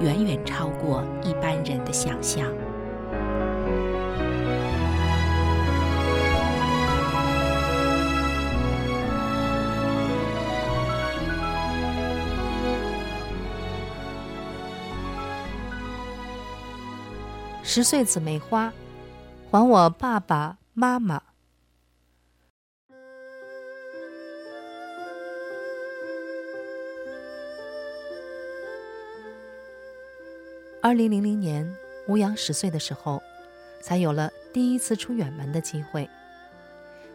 远远超过一般人的想象。十岁姊妹花，还我爸爸妈妈。二零零零年，吴阳十岁的时候，才有了第一次出远门的机会。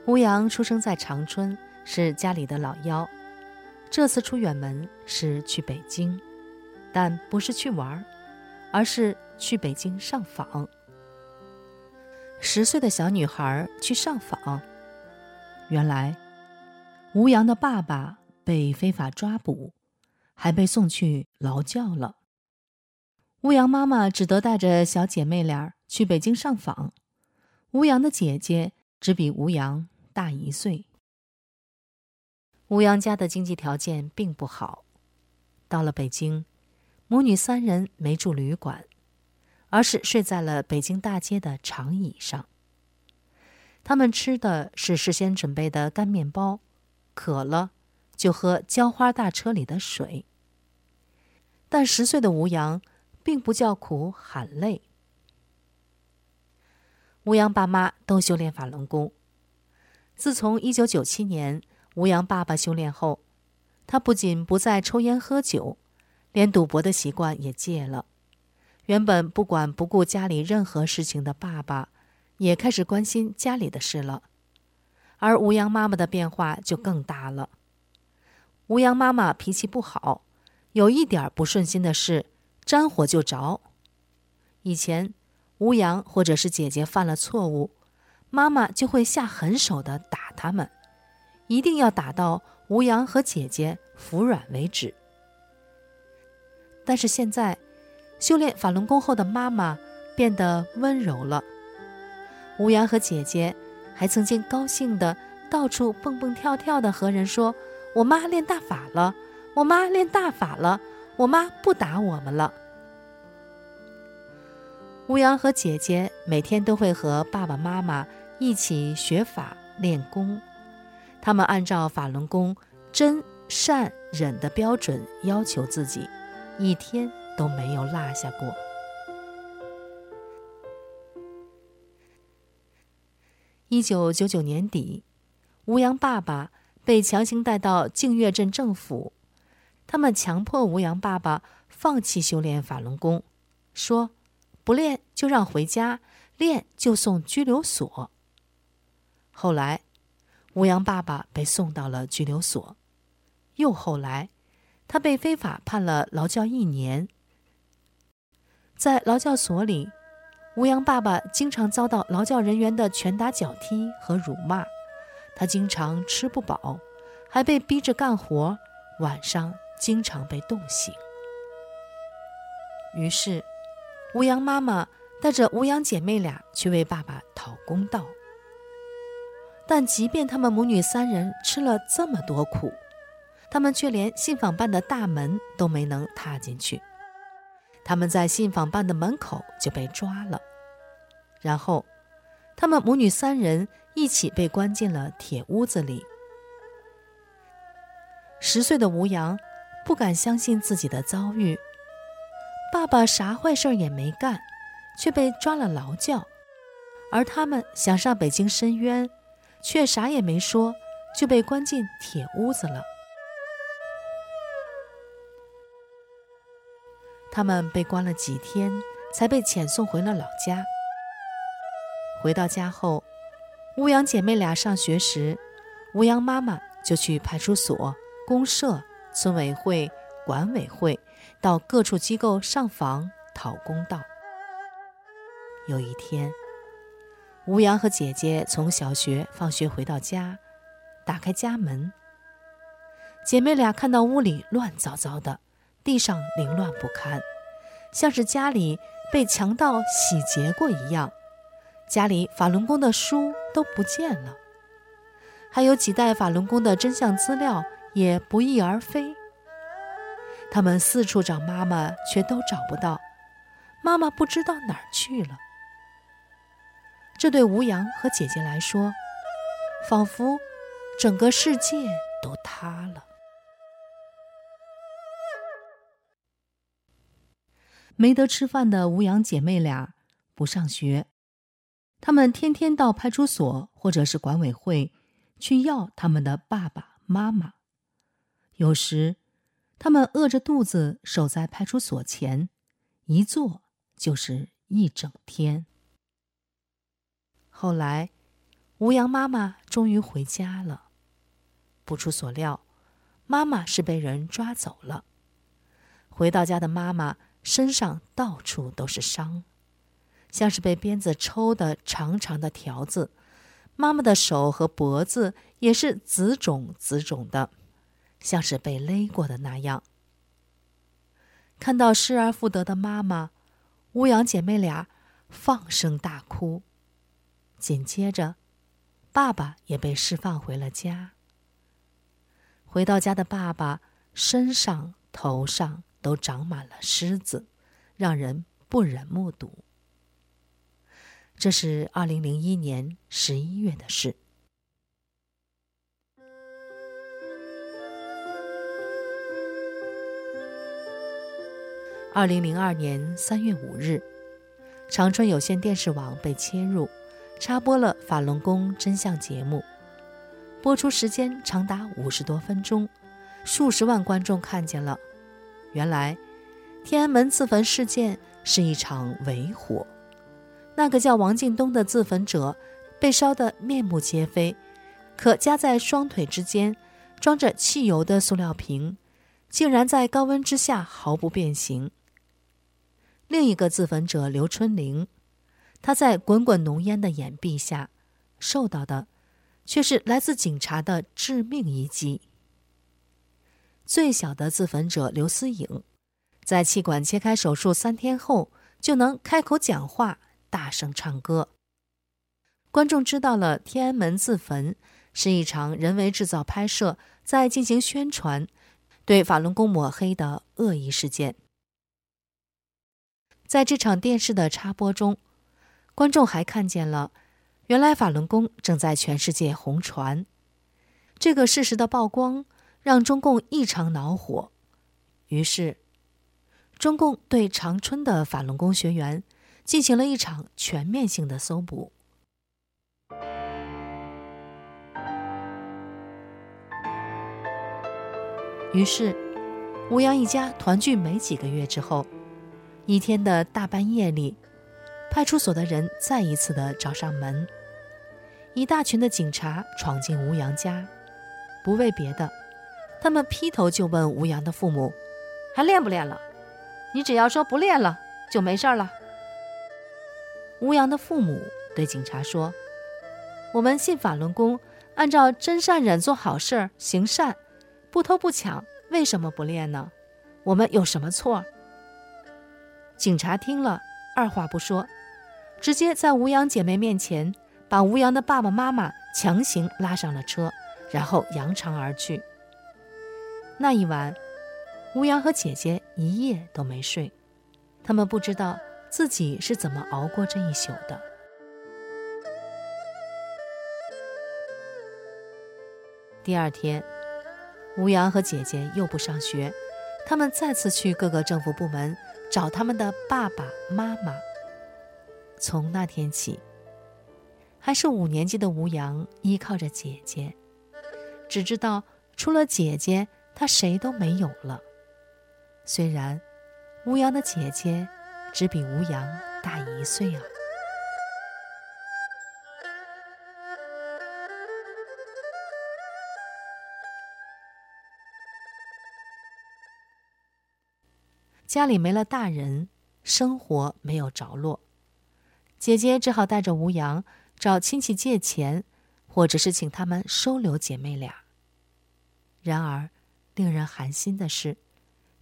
吴阳出生在长春，是家里的老幺。这次出远门是去北京，但不是去玩，而是去北京上访。十岁的小女孩去上访，原来吴阳的爸爸被非法抓捕，还被送去劳教了。吴阳妈妈只得带着小姐妹俩去北京上访。吴阳的姐姐只比吴阳大一岁。吴阳家的经济条件并不好，到了北京，母女三人没住旅馆，而是睡在了北京大街的长椅上。他们吃的是事先准备的干面包，渴了就喝浇花大车里的水。但十岁的吴阳。并不叫苦喊累。吴阳爸妈都修炼法轮功。自从一九九七年吴阳爸爸修炼后，他不仅不再抽烟喝酒，连赌博的习惯也戒了。原本不管不顾家里任何事情的爸爸，也开始关心家里的事了。而吴阳妈妈的变化就更大了。吴阳妈妈脾气不好，有一点不顺心的事，沾火就着。以前，吴阳或者是姐姐犯了错误，妈妈就会下狠手的打他们，一定要打到吴阳和姐姐服软为止。但是现在，修炼法轮功后的妈妈变得温柔了。吴阳和姐姐还曾经高兴的到处蹦蹦跳跳的和人说：“我妈练大法了，我妈练大法了。”我妈不打我们了。吴阳和姐姐每天都会和爸爸妈妈一起学法练功，他们按照法轮功真善忍的标准要求自己，一天都没有落下过。一九九九年底，吴阳爸爸被强行带到净月镇政府。他们强迫吴阳爸爸放弃修炼法轮功，说：“不练就让回家，练就送拘留所。”后来，吴阳爸爸被送到了拘留所，又后来，他被非法判了劳教一年。在劳教所里，吴阳爸爸经常遭到劳教人员的拳打脚踢和辱骂，他经常吃不饱，还被逼着干活，晚上。经常被冻醒，于是吴阳妈妈带着吴阳姐妹俩去为爸爸讨公道。但即便他们母女三人吃了这么多苦，他们却连信访办的大门都没能踏进去。他们在信访办的门口就被抓了，然后他们母女三人一起被关进了铁屋子里。十岁的吴阳。不敢相信自己的遭遇，爸爸啥坏事也没干，却被抓了劳教，而他们想上北京申冤，却啥也没说，就被关进铁屋子了。他们被关了几天，才被遣送回了老家。回到家后，吴阳姐妹俩上学时，吴阳妈妈就去派出所、公社。村委会、管委会到各处机构上访讨公道。有一天，吴阳和姐姐从小学放学回到家，打开家门，姐妹俩看到屋里乱糟糟的，地上凌乱不堪，像是家里被强盗洗劫过一样。家里法轮功的书都不见了，还有几袋法轮功的真相资料也不翼而飞。他们四处找妈妈，却都找不到，妈妈不知道哪儿去了。这对吴阳和姐姐来说，仿佛整个世界都塌了。没得吃饭的吴阳姐妹俩不上学，她们天天到派出所或者是管委会去要他们的爸爸妈妈。有时，他们饿着肚子守在派出所前，一坐就是一整天。后来，吴阳妈妈终于回家了。不出所料，妈妈是被人抓走了。回到家的妈妈身上到处都是伤，像是被鞭子抽的长长的条子。妈妈的手和脖子也是紫肿紫肿的，像是被勒过的那样。看到失而复得的妈妈，乌阳姐妹俩放声大哭。紧接着，爸爸也被释放回了家。回到家的爸爸身上、头上都长满了虱子，让人不忍目睹。这是二零零一年十一月的事。二零零二年三月五日，长春有线电视网被切入。插播了法轮功真相节目，播出时间长达五十多分钟，数十万观众看见了。原来，天安门自焚事件是一场伪火，那个叫王进东的自焚者被烧得面目皆非，可夹在双腿之间装着汽油的塑料瓶，竟然在高温之下毫不变形。另一个自焚者刘春玲。他在滚滚浓烟的掩蔽下，受到的却是来自警察的致命一击。最小的自焚者刘思颖，在气管切开手术三天后就能开口讲话、大声唱歌。观众知道了天安门自焚是一场人为制造拍摄，在进行宣传，对法轮功抹黑的恶意事件。在这场电视的插播中。观众还看见了，原来法轮功正在全世界红传。这个事实的曝光让中共异常恼火，于是，中共对长春的法轮功学员进行了一场全面性的搜捕。于是，吴阳一家团聚没几个月之后，一天的大半夜里。派出所的人再一次的找上门，一大群的警察闯进吴阳家，不为别的，他们劈头就问吴阳的父母：“还练不练了？你只要说不练了，就没事了。”吴阳的父母对警察说：“我们信法轮功，按照真善忍做好事儿，行善，不偷不抢，为什么不练呢？我们有什么错？”警察听了，二话不说。直接在吴阳姐妹面前，把吴阳的爸爸妈妈强行拉上了车，然后扬长而去。那一晚，吴阳和姐姐一夜都没睡，他们不知道自己是怎么熬过这一宿的。第二天，吴阳和姐姐又不上学，他们再次去各个政府部门找他们的爸爸妈妈。从那天起，还是五年级的吴阳依靠着姐姐，只知道除了姐姐，他谁都没有了。虽然吴阳的姐姐只比吴阳大一岁啊。家里没了大人，生活没有着落。姐姐只好带着吴阳找亲戚借钱，或者是请他们收留姐妹俩。然而，令人寒心的是，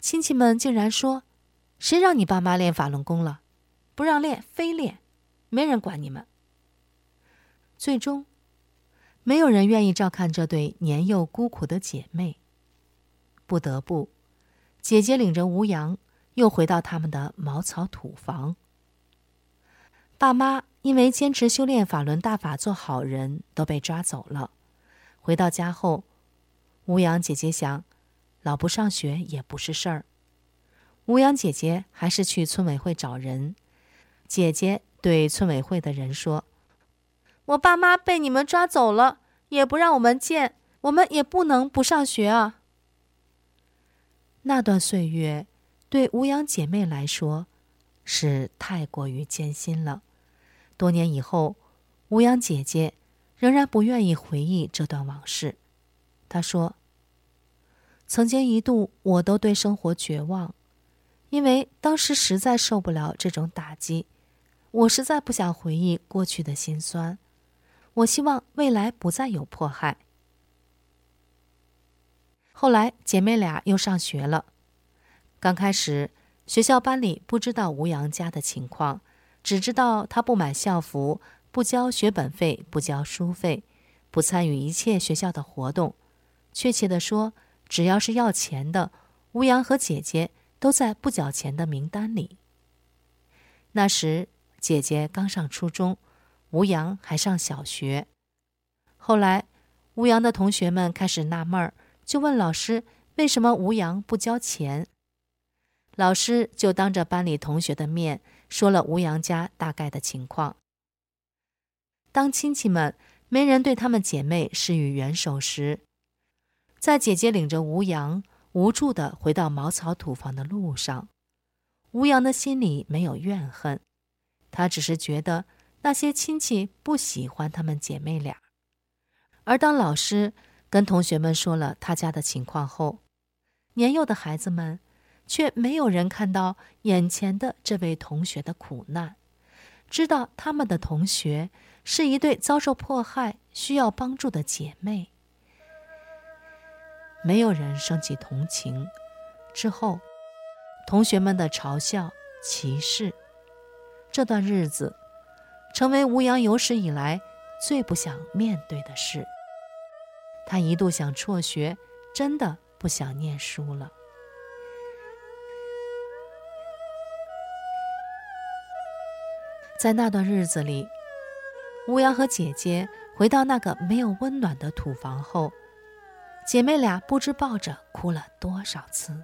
亲戚们竟然说：“谁让你爸妈练法轮功了？不让练，非练，没人管你们。”最终，没有人愿意照看这对年幼孤苦的姐妹。不得不，姐姐领着吴阳又回到他们的茅草土房。爸妈因为坚持修炼法轮大法做好人，都被抓走了。回到家后，吴阳姐姐想，老不上学也不是事儿。吴阳姐姐还是去村委会找人。姐姐对村委会的人说：“我爸妈被你们抓走了，也不让我们见，我们也不能不上学啊。”那段岁月对吴阳姐妹来说是太过于艰辛了。多年以后，吴阳姐姐仍然不愿意回忆这段往事。她说：“曾经一度，我都对生活绝望，因为当时实在受不了这种打击。我实在不想回忆过去的辛酸。我希望未来不再有迫害。”后来，姐妹俩又上学了。刚开始，学校班里不知道吴阳家的情况，只知道他不买校服，不交学本费，不交书费，不参与一切学校的活动。确切地说，只要是要钱的，吴阳和姐姐都在不缴钱的名单里。那时，姐姐刚上初中，吴阳还上小学。后来，吴阳的同学们开始纳闷儿。就问老师为什么吴阳不交钱，老师就当着班里同学的面说了吴阳家大概的情况。当亲戚们没人对他们姐妹施予援手时，在姐姐领着吴阳无助地回到茅草土房的路上，吴阳的心里没有怨恨，他只是觉得那些亲戚不喜欢他们姐妹俩，而当老师。跟同学们说了他家的情况后，年幼的孩子们却没有人看到眼前的这位同学的苦难，知道他们的同学是一对遭受迫害、需要帮助的姐妹。没有人升起同情。之后，同学们的嘲笑、歧视，这段日子成为吴阳有史以来最不想面对的事。他一度想辍学，真的不想念书了。在那段日子里，乌鸦和姐姐回到那个没有温暖的土房后，姐妹俩不知抱着哭了多少次，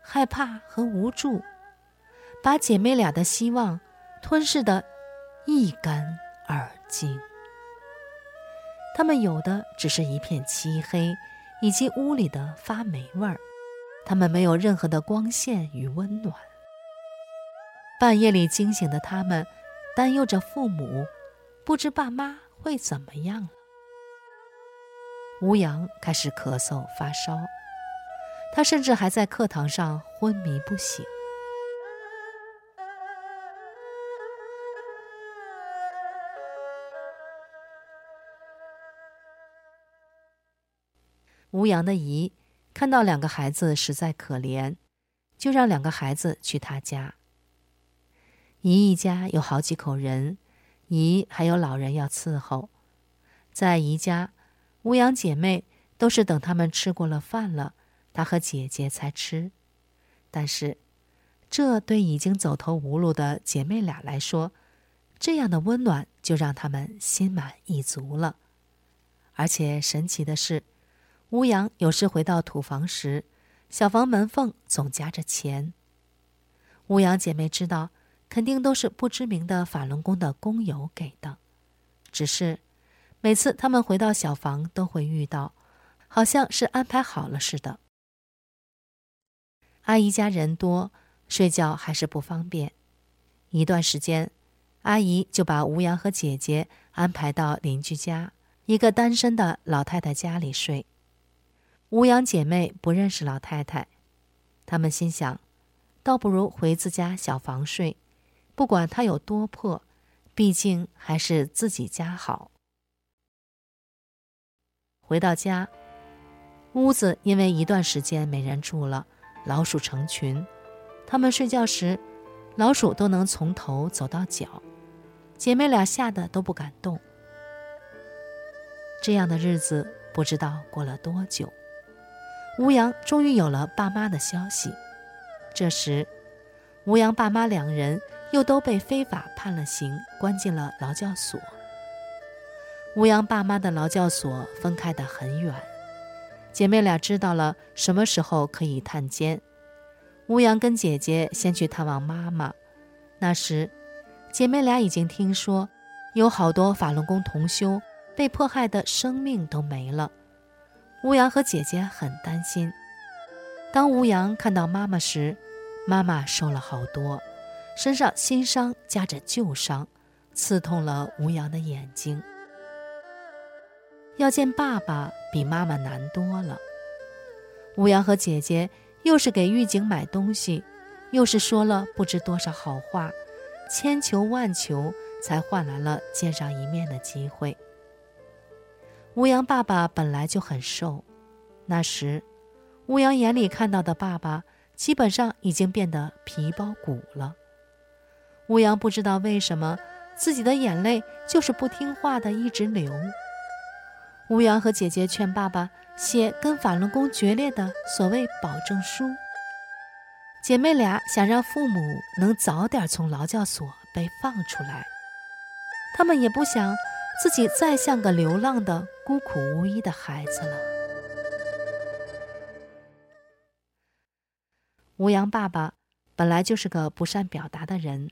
害怕和无助，把姐妹俩的希望吞噬得一干二净。他们有的只是一片漆黑，以及屋里的发霉味儿。他们没有任何的光线与温暖。半夜里惊醒的他们，担忧着父母，不知爸妈会怎么样了。吴阳开始咳嗽发烧，他甚至还在课堂上昏迷不醒。吴阳的姨看到两个孩子实在可怜，就让两个孩子去他家。姨一家有好几口人，姨还有老人要伺候。在姨家，吴阳姐妹都是等他们吃过了饭了，她和姐姐才吃。但是，这对已经走投无路的姐妹俩来说，这样的温暖就让他们心满意足了。而且神奇的是，吴阳有时回到土房时，小房门缝总夹着钱。吴阳姐妹知道，肯定都是不知名的法轮功的工友给的。只是，每次他们回到小房，都会遇到，好像是安排好了似的。阿姨家人多，睡觉还是不方便。一段时间，阿姨就把吴阳和姐姐安排到邻居家一个单身的老太太家里睡。吴阳姐妹不认识老太太，她们心想，倒不如回自家小房睡，不管它有多破，毕竟还是自己家好。回到家，屋子因为一段时间没人住了，老鼠成群。他们睡觉时，老鼠都能从头走到脚，姐妹俩吓得都不敢动。这样的日子不知道过了多久，吴阳终于有了爸妈的消息。这时，吴阳爸妈两人又都被非法判了刑，关进了劳教所。吴阳爸妈的劳教所分开得很远，姐妹俩知道了什么时候可以探监。吴阳跟姐姐先去探望妈妈，那时，姐妹俩已经听说有好多法轮功同修被迫害的生命都没了。吴阳和姐姐很担心。当吴阳看到妈妈时，妈妈瘦了好多，身上新伤夹着旧伤，刺痛了吴阳的眼睛。要见爸爸比妈妈难多了。吴阳和姐姐又是给狱警买东西，又是说了不知多少好话，千求万求才换来了见上一面的机会。吴阳爸爸本来就很瘦，那时吴阳眼里看到的爸爸。基本上已经变得皮包骨了。吴阳不知道为什么自己的眼泪就是不听话的一直流。吴阳和姐姐劝爸爸写跟法轮功决裂的所谓保证书。姐妹俩想让父母能早点从劳教所被放出来，他们也不想自己再像个流浪的孤苦无依的孩子了。吴阳爸爸本来就是个不善表达的人，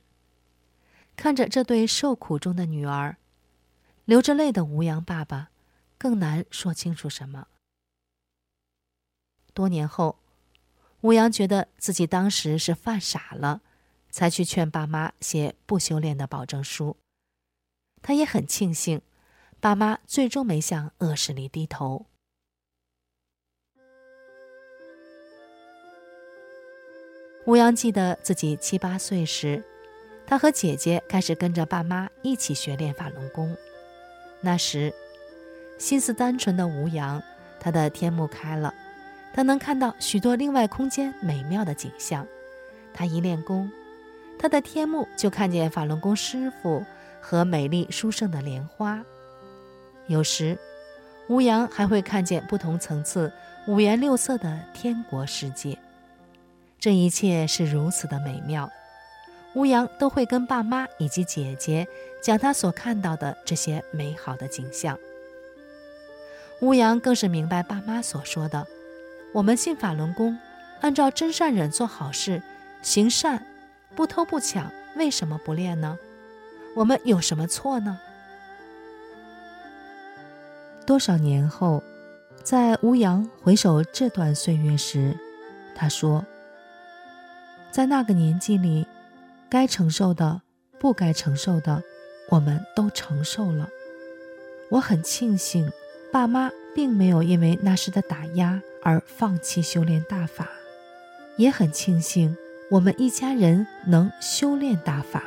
看着这对受苦中的女儿，流着泪的吴阳爸爸更难说清楚什么。多年后，吴阳觉得自己当时是犯傻了，才去劝爸妈写不修炼的保证书。他也很庆幸，爸妈最终没向恶势力低头。吴阳记得自己七八岁时，他和姐姐开始跟着爸妈一起学练法轮功。那时，心思单纯的吴阳，他的天目开了，他能看到许多另外空间美妙的景象。他一练功，他的天目就看见法轮功师傅和美丽殊胜的莲花。有时，吴阳还会看见不同层次、五颜六色的天国世界。这一切是如此的美妙，吴阳都会跟爸妈以及姐姐讲他所看到的这些美好的景象。吴阳更是明白爸妈所说的：“我们信法轮功，按照真善忍做好事，行善，不偷不抢，为什么不练呢？我们有什么错呢？”多少年后，在吴阳回首这段岁月时，他说。在那个年纪里，该承受的、不该承受的，我们都承受了。我很庆幸，爸妈并没有因为那时的打压而放弃修炼大法，也很庆幸我们一家人能修炼大法。